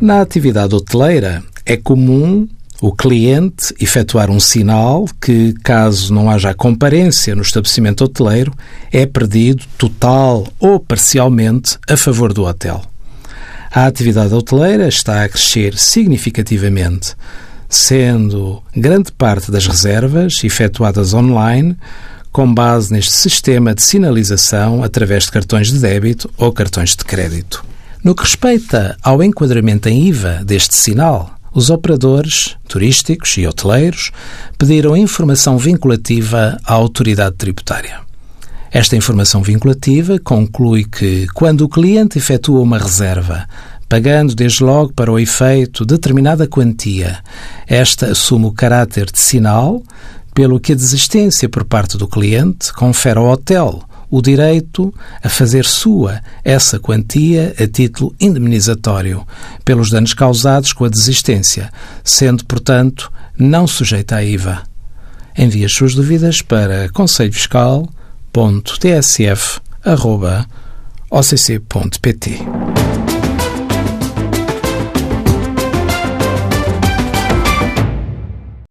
Na atividade hoteleira, é comum o cliente efetuar um sinal que, caso não haja comparência no estabelecimento hoteleiro, é perdido total ou parcialmente a favor do hotel. A atividade hoteleira está a crescer significativamente, sendo grande parte das reservas efetuadas online com base neste sistema de sinalização através de cartões de débito ou cartões de crédito. No que respeita ao enquadramento em IVA deste sinal, os operadores turísticos e hoteleiros pediram informação vinculativa à autoridade tributária. Esta informação vinculativa conclui que, quando o cliente efetua uma reserva, pagando desde logo para o efeito determinada quantia, esta assume o caráter de sinal, pelo que a desistência por parte do cliente confere ao hotel o direito a fazer sua essa quantia a título indemnizatório pelos danos causados com a desistência, sendo, portanto, não sujeita à IVA. Envie as suas dúvidas para conselhofiscal.tsf.occ.pt.